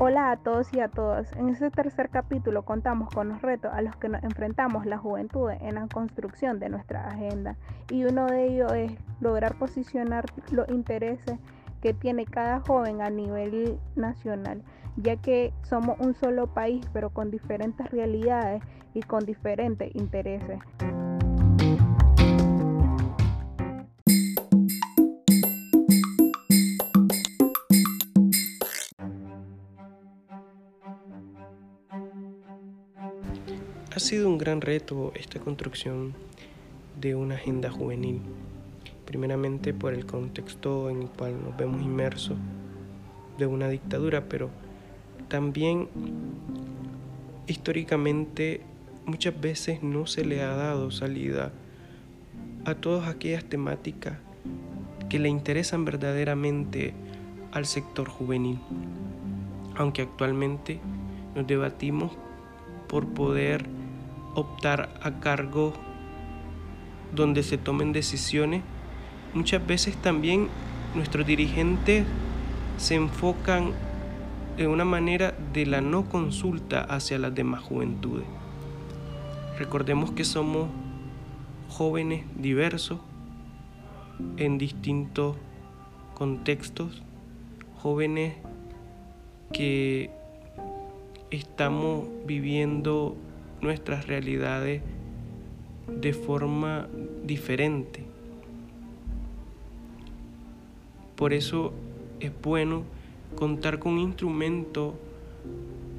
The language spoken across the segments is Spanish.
Hola a todos y a todas. En este tercer capítulo contamos con los retos a los que nos enfrentamos la juventud en la construcción de nuestra agenda y uno de ellos es lograr posicionar los intereses que tiene cada joven a nivel nacional, ya que somos un solo país pero con diferentes realidades y con diferentes intereses. Ha sido un gran reto esta construcción de una agenda juvenil, primeramente por el contexto en el cual nos vemos inmersos de una dictadura, pero también históricamente muchas veces no se le ha dado salida a todas aquellas temáticas que le interesan verdaderamente al sector juvenil, aunque actualmente nos debatimos por poder optar a cargo donde se tomen decisiones, muchas veces también nuestros dirigentes se enfocan de una manera de la no consulta hacia las demás juventudes. Recordemos que somos jóvenes diversos en distintos contextos, jóvenes que estamos viviendo nuestras realidades de forma diferente. Por eso es bueno contar con un instrumento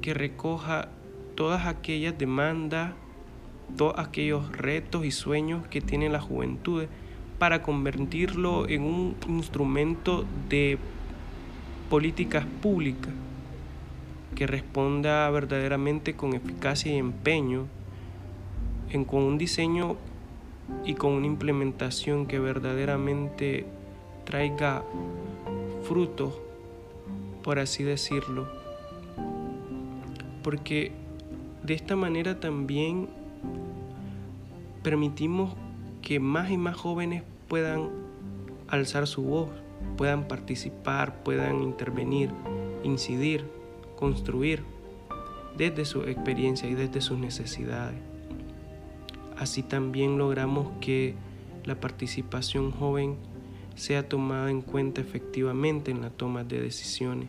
que recoja todas aquellas demandas, todos aquellos retos y sueños que tiene la juventud para convertirlo en un instrumento de políticas públicas que responda verdaderamente con eficacia y empeño, en, con un diseño y con una implementación que verdaderamente traiga frutos, por así decirlo. Porque de esta manera también permitimos que más y más jóvenes puedan alzar su voz, puedan participar, puedan intervenir, incidir construir desde su experiencia y desde sus necesidades. Así también logramos que la participación joven sea tomada en cuenta efectivamente en la toma de decisiones.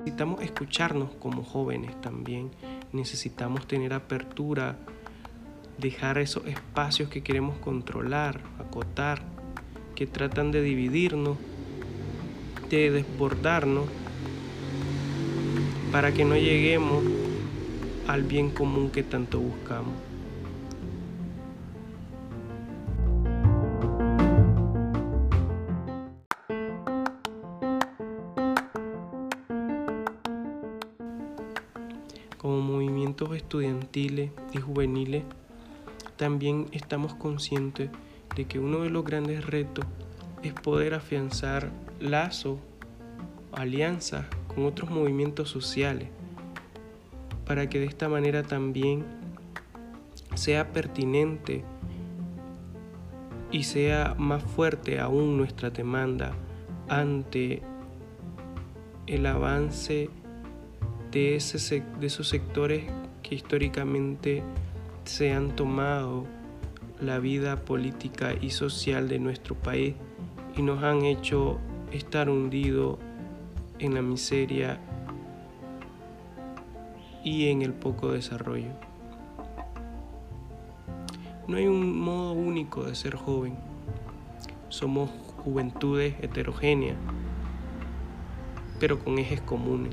Necesitamos escucharnos como jóvenes también, necesitamos tener apertura dejar esos espacios que queremos controlar, acotar, que tratan de dividirnos, de desbordarnos, para que no lleguemos al bien común que tanto buscamos. Como movimientos estudiantiles y juveniles, también estamos conscientes de que uno de los grandes retos es poder afianzar lazos, alianzas con otros movimientos sociales, para que de esta manera también sea pertinente y sea más fuerte aún nuestra demanda ante el avance de, de esos sectores que históricamente se han tomado la vida política y social de nuestro país y nos han hecho estar hundidos en la miseria y en el poco desarrollo. No hay un modo único de ser joven. Somos juventudes heterogéneas, pero con ejes comunes.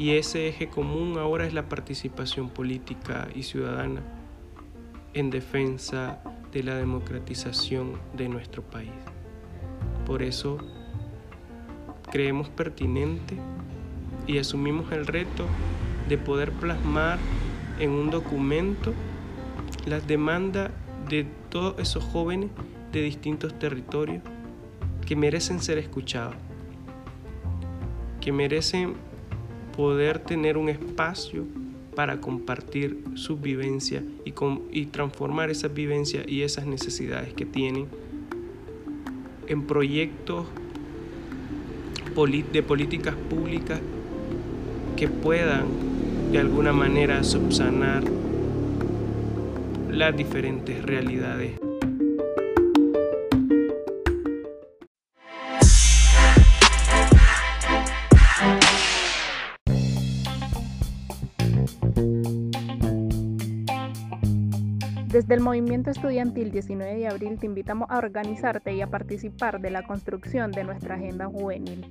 Y ese eje común ahora es la participación política y ciudadana en defensa de la democratización de nuestro país. Por eso creemos pertinente y asumimos el reto de poder plasmar en un documento las demandas de todos esos jóvenes de distintos territorios que merecen ser escuchados, que merecen poder tener un espacio para compartir sus vivencias y, y transformar esas vivencias y esas necesidades que tienen en proyectos de políticas públicas que puedan de alguna manera subsanar las diferentes realidades. Desde el movimiento estudiantil 19 de abril te invitamos a organizarte y a participar de la construcción de nuestra agenda juvenil.